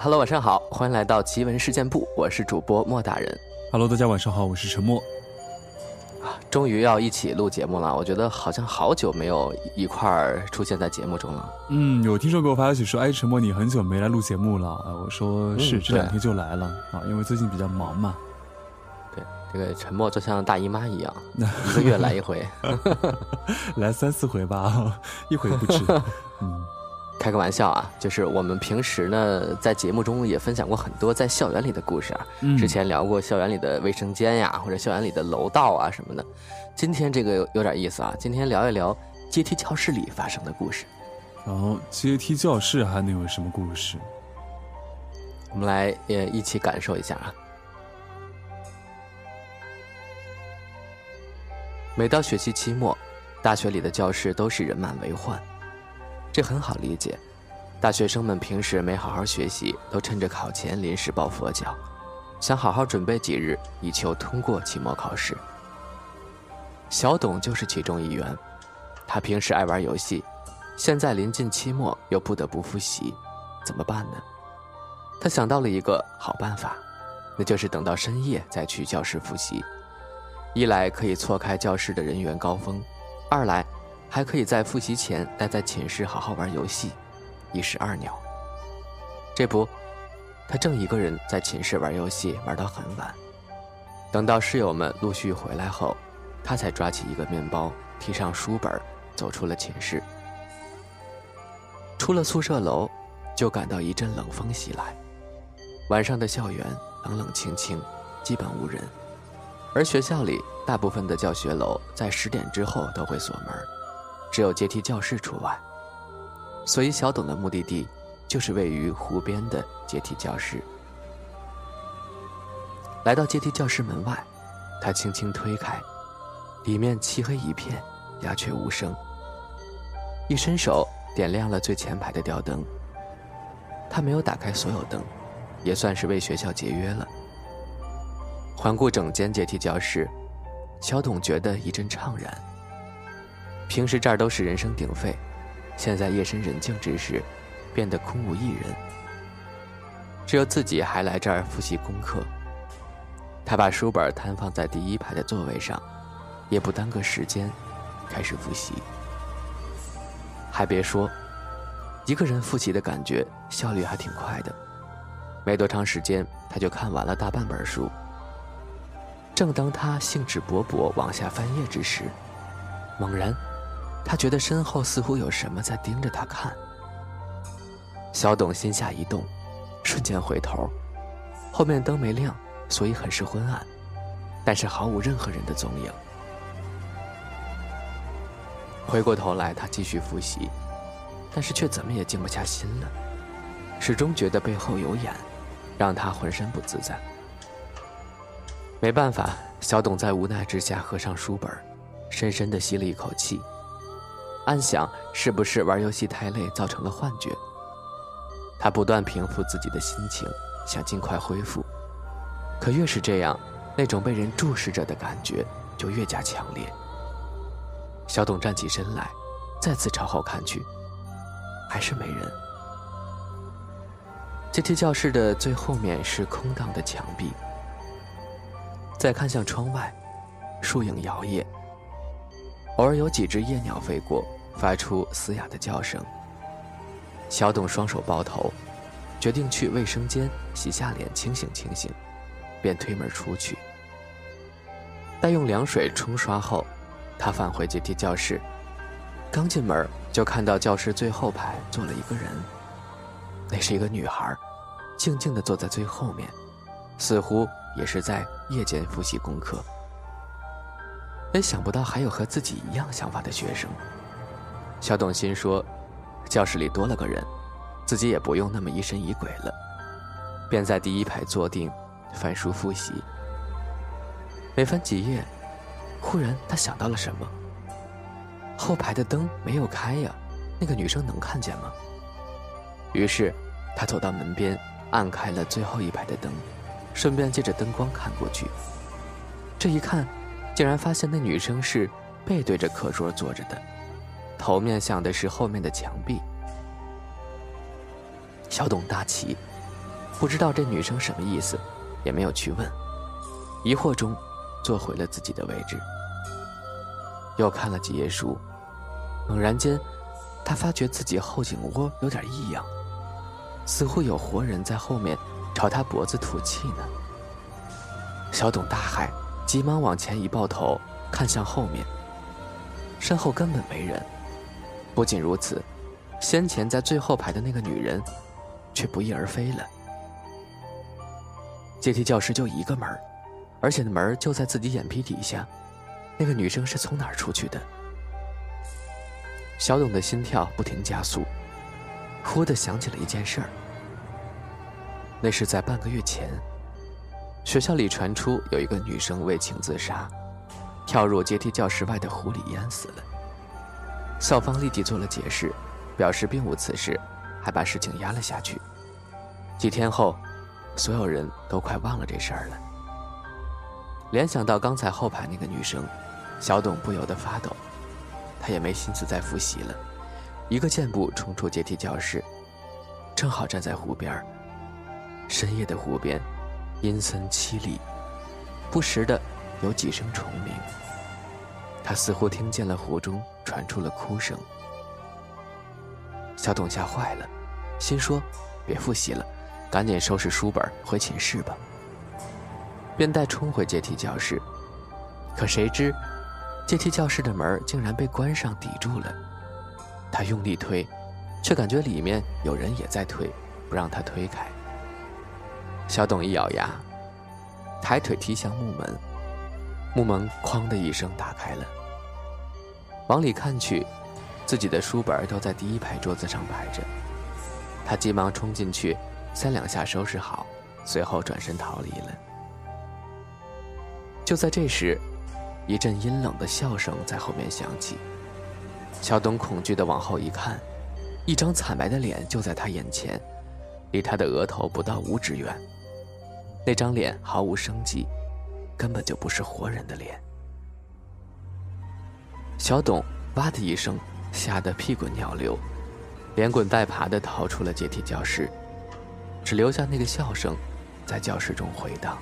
Hello，晚上好，欢迎来到奇闻事件部，我是主播莫大人。Hello，大家晚上好，我是陈默。啊，终于要一起录节目了，我觉得好像好久没有一块儿出现在节目中了。嗯，有听众给我发消息说，哎，陈默，你很久没来录节目了啊。我说是，嗯这两天就来了啊，因为最近比较忙嘛。对，这个沉默就像大姨妈一样，一个月来一回。来三四回吧，一回不止。嗯，开个玩笑啊，就是我们平时呢在节目中也分享过很多在校园里的故事啊。嗯之前聊过校园里的卫生间呀，或者校园里的楼道啊什么的。今天这个有有点意思啊，今天聊一聊阶梯教室里发生的故事。然后阶梯教室还能有什么故事？我们来也一起感受一下啊。每到学期期末，大学里的教室都是人满为患，这很好理解。大学生们平时没好好学习，都趁着考前临时抱佛脚，想好好准备几日，以求通过期末考试。小董就是其中一员，他平时爱玩游戏，现在临近期末又不得不复习，怎么办呢？他想到了一个好办法，那就是等到深夜再去教室复习。一来可以错开教室的人员高峰，二来还可以在复习前待在寝室好好玩游戏，一石二鸟。这不，他正一个人在寝室玩游戏，玩到很晚。等到室友们陆续回来后，他才抓起一个面包，提上书本，走出了寝室。出了宿舍楼，就感到一阵冷风袭来。晚上的校园冷冷清清，基本无人，而学校里大部分的教学楼在十点之后都会锁门，只有阶梯教室除外。所以小董的目的地就是位于湖边的阶梯教室。来到阶梯教室门外，他轻轻推开，里面漆黑一片，鸦雀无声。一伸手点亮了最前排的吊灯。他没有打开所有灯，也算是为学校节约了。环顾整间阶梯教室，小董觉得一阵怅然。平时这儿都是人声鼎沸，现在夜深人静之时，变得空无一人。只有自己还来这儿复习功课。他把书本摊放在第一排的座位上，也不耽搁时间，开始复习。还别说，一个人复习的感觉效率还挺快的，没多长时间他就看完了大半本书。正当他兴致勃勃往下翻页之时，猛然，他觉得身后似乎有什么在盯着他看。小董心下一动，瞬间回头，后面灯没亮，所以很是昏暗，但是毫无任何人的踪影。回过头来，他继续复习，但是却怎么也静不下心了，始终觉得背后有眼，让他浑身不自在。没办法，小董在无奈之下合上书本，深深地吸了一口气，暗想是不是玩游戏太累造成了幻觉。他不断平复自己的心情，想尽快恢复，可越是这样，那种被人注视着的感觉就越加强烈。小董站起身来，再次朝后看去，还是没人。阶梯教室的最后面是空荡的墙壁。再看向窗外，树影摇曳，偶尔有几只夜鸟飞过，发出嘶哑的叫声。小董双手抱头，决定去卫生间洗下脸清醒清醒，便推门出去。待用凉水冲刷后，他返回阶梯教室，刚进门就看到教室最后排坐了一个人，那是一个女孩，静静地坐在最后面，似乎也是在夜间复习功课。也想不到还有和自己一样想法的学生。小董心说，教室里多了个人，自己也不用那么疑神疑鬼了，便在第一排坐定，翻书复习。没翻几页，忽然他想到了什么。后排的灯没有开呀，那个女生能看见吗？于是，他走到门边，按开了最后一排的灯，顺便借着灯光看过去。这一看，竟然发现那女生是背对着课桌坐着的，头面向的是后面的墙壁。小董大奇，不知道这女生什么意思，也没有去问，疑惑中坐回了自己的位置。又看了几页书，猛然间，他发觉自己后颈窝有点异样，似乎有活人在后面朝他脖子吐气呢。小董大骇，急忙往前一抱头，看向后面，身后根本没人。不仅如此，先前在最后排的那个女人，却不翼而飞了。阶梯教室就一个门而且那门就在自己眼皮底下。那个女生是从哪儿出去的？小董的心跳不停加速，忽地想起了一件事儿。那是在半个月前，学校里传出有一个女生为情自杀，跳入阶梯教室外的湖里淹死了。校方立即做了解释，表示并无此事，还把事情压了下去。几天后，所有人都快忘了这事儿了。联想到刚才后排那个女生。小董不由得发抖，他也没心思再复习了，一个箭步冲出阶梯教室，正好站在湖边深夜的湖边，阴森凄厉，不时的有几声虫鸣。他似乎听见了湖中传出了哭声。小董吓坏了，心说：“别复习了，赶紧收拾书本回寝室吧。”便带冲回阶梯教室，可谁知。阶梯教室的门竟然被关上，抵住了。他用力推，却感觉里面有人也在推，不让他推开。小董一咬牙，抬腿踢向木门，木门“哐”的一声打开了。往里看去，自己的书本都在第一排桌子上摆着。他急忙冲进去，三两下收拾好，随后转身逃离了。就在这时。一阵阴冷的笑声在后面响起，小董恐惧地往后一看，一张惨白的脸就在他眼前，离他的额头不到五指远。那张脸毫无生机，根本就不是活人的脸。小董哇的一声，吓得屁滚尿流，连滚带爬的逃出了阶梯教室，只留下那个笑声，在教室中回荡。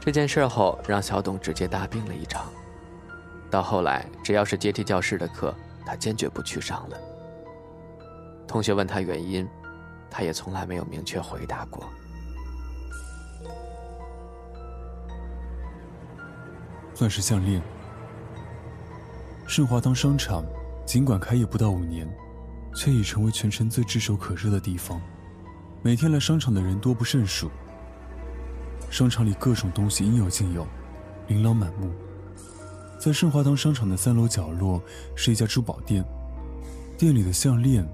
这件事后，让小董直接大病了一场。到后来，只要是阶梯教室的课，他坚决不去上了。同学问他原因，他也从来没有明确回答过。钻石项链。盛华堂商场尽管开业不到五年，却已成为全城最炙手可热的地方，每天来商场的人多不胜数。商场里各种东西应有尽有，琳琅满目。在盛华堂商场的三楼角落是一家珠宝店，店里的项链、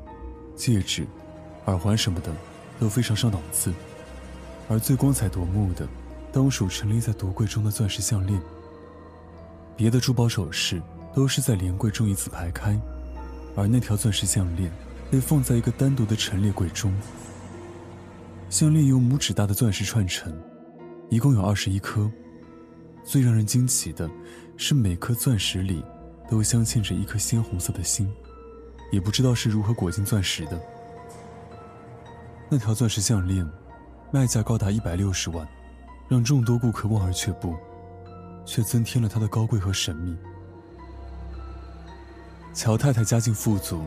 戒指、耳环什么的都非常上档次，而最光彩夺目的，当属陈列在独柜中的钻石项链。别的珠宝首饰都是在连柜中一字排开，而那条钻石项链被放在一个单独的陈列柜中。项链由拇指大的钻石串成。一共有二十一颗。最让人惊奇的是，每颗钻石里都镶嵌着一颗鲜红色的心，也不知道是如何裹进钻石的。那条钻石项链，卖价高达一百六十万，让众多顾客望而却步，却增添了它的高贵和神秘。乔太太家境富足，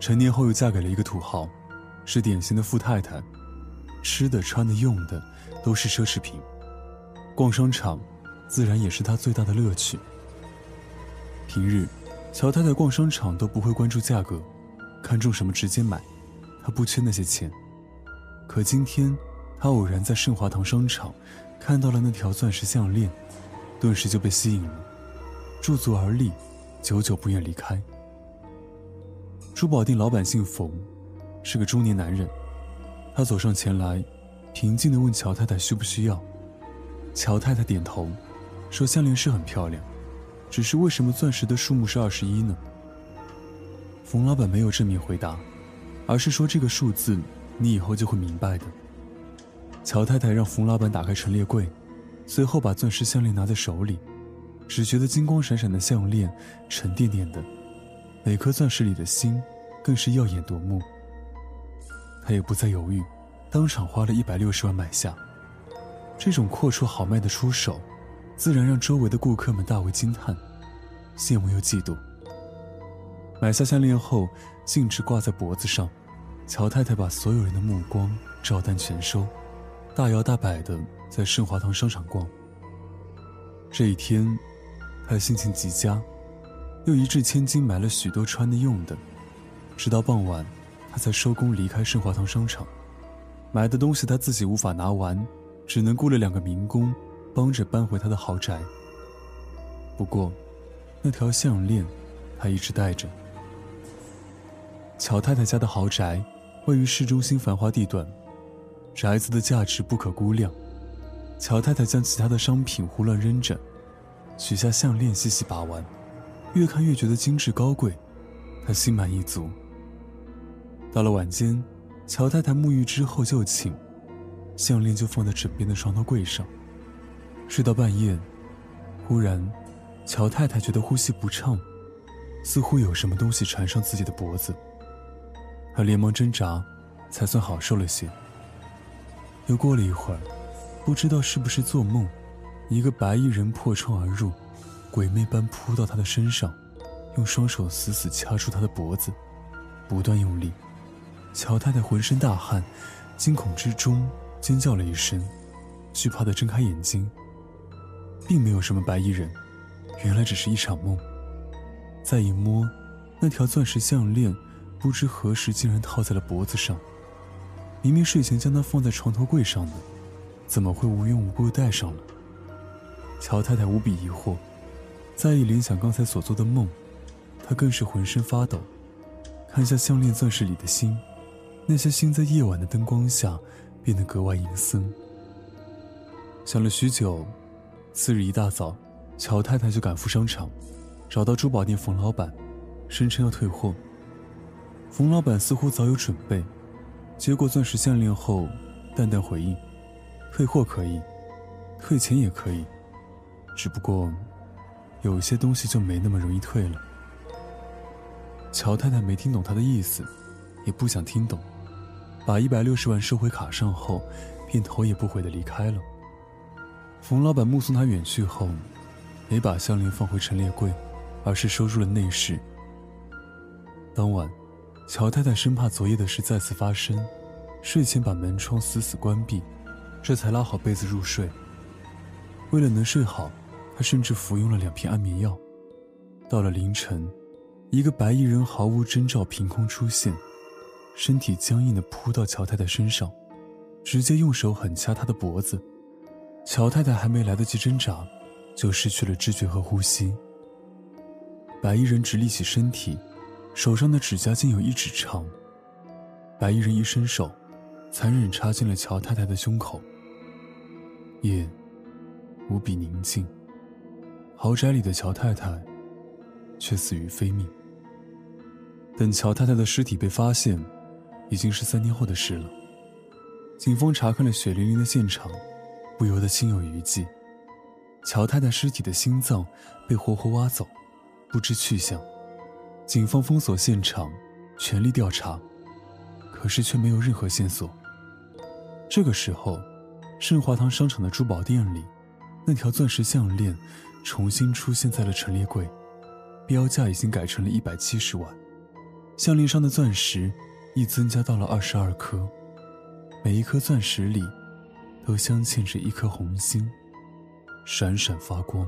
成年后又嫁给了一个土豪，是典型的富太太，吃的、穿的、用的。都是奢侈品，逛商场，自然也是她最大的乐趣。平日，乔太太逛商场都不会关注价格，看中什么直接买，她不缺那些钱。可今天，她偶然在盛华堂商场看到了那条钻石项链，顿时就被吸引了，驻足而立，久久不愿离开。珠宝店老板姓冯，是个中年男人，他走上前来。平静地问乔太太需不需要，乔太太点头，说项链是很漂亮，只是为什么钻石的数目是二十一呢？冯老板没有正面回答，而是说这个数字你以后就会明白的。乔太太让冯老板打开陈列柜，随后把钻石项链拿在手里，只觉得金光闪闪的项链沉甸甸的，每颗钻石里的心更是耀眼夺目。他也不再犹豫，当场花了一百六十万买下。这种阔绰豪迈的出手，自然让周围的顾客们大为惊叹，羡慕又嫉妒。买下项链后，径直挂在脖子上，乔太太把所有人的目光照单全收，大摇大摆的在盛华堂商场逛。这一天，她心情极佳，又一掷千金买了许多穿的用的，直到傍晚，她才收工离开盛华堂商场。买的东西她自己无法拿完。只能雇了两个民工，帮着搬回他的豪宅。不过，那条项链，他一直戴着。乔太太家的豪宅位于市中心繁华地段，宅子的价值不可估量。乔太太将其他的商品胡乱扔着，取下项链细细把玩，越看越觉得精致高贵，她心满意足。到了晚间，乔太太沐浴之后就寝。项链就放在枕边的床头柜上。睡到半夜，忽然，乔太太觉得呼吸不畅，似乎有什么东西缠上自己的脖子。她连忙挣扎，才算好受了些。又过了一会儿，不知道是不是做梦，一个白衣人破窗而入，鬼魅般扑到她的身上，用双手死死掐住她的脖子，不断用力。乔太太浑身大汗，惊恐之中。尖叫了一声，惧怕的睁开眼睛。并没有什么白衣人，原来只是一场梦。再一摸，那条钻石项链，不知何时竟然套在了脖子上。明明睡前将它放在床头柜上的，怎么会无缘无故戴上了？乔太太无比疑惑，再一联想刚才所做的梦，她更是浑身发抖。看下项链钻石里的星，那些星在夜晚的灯光下。变得格外阴森。想了许久，次日一大早，乔太太就赶赴商场，找到珠宝店冯老板，声称要退货。冯老板似乎早有准备，接过钻石项链后，淡淡回应：“退货可以，退钱也可以，只不过有些东西就没那么容易退了。”乔太太没听懂他的意思，也不想听懂。把一百六十万收回卡上后，便头也不回的离开了。冯老板目送他远去后，没把项链放回陈列柜，而是收入了内室。当晚，乔太太生怕昨夜的事再次发生，睡前把门窗死死关闭，这才拉好被子入睡。为了能睡好，他甚至服用了两片安眠药。到了凌晨，一个白衣人毫无征兆凭空出现。身体僵硬的扑到乔太太身上，直接用手狠掐她的脖子。乔太太还没来得及挣扎，就失去了知觉和呼吸。白衣人直立起身体，手上的指甲竟有一指长。白衣人一伸手，残忍插进了乔太太的胸口。夜无比宁静，豪宅里的乔太太却死于非命。等乔太太的尸体被发现。已经是三天后的事了。警方查看了血淋淋的现场，不由得心有余悸。乔太太尸体的心脏被活活挖走，不知去向。警方封锁现场，全力调查，可是却没有任何线索。这个时候，盛华堂商场的珠宝店里，那条钻石项链重新出现在了陈列柜，标价已经改成了一百七十万。项链上的钻石。亦增加到了二十二颗，每一颗钻石里，都镶嵌着一颗红心，闪闪发光。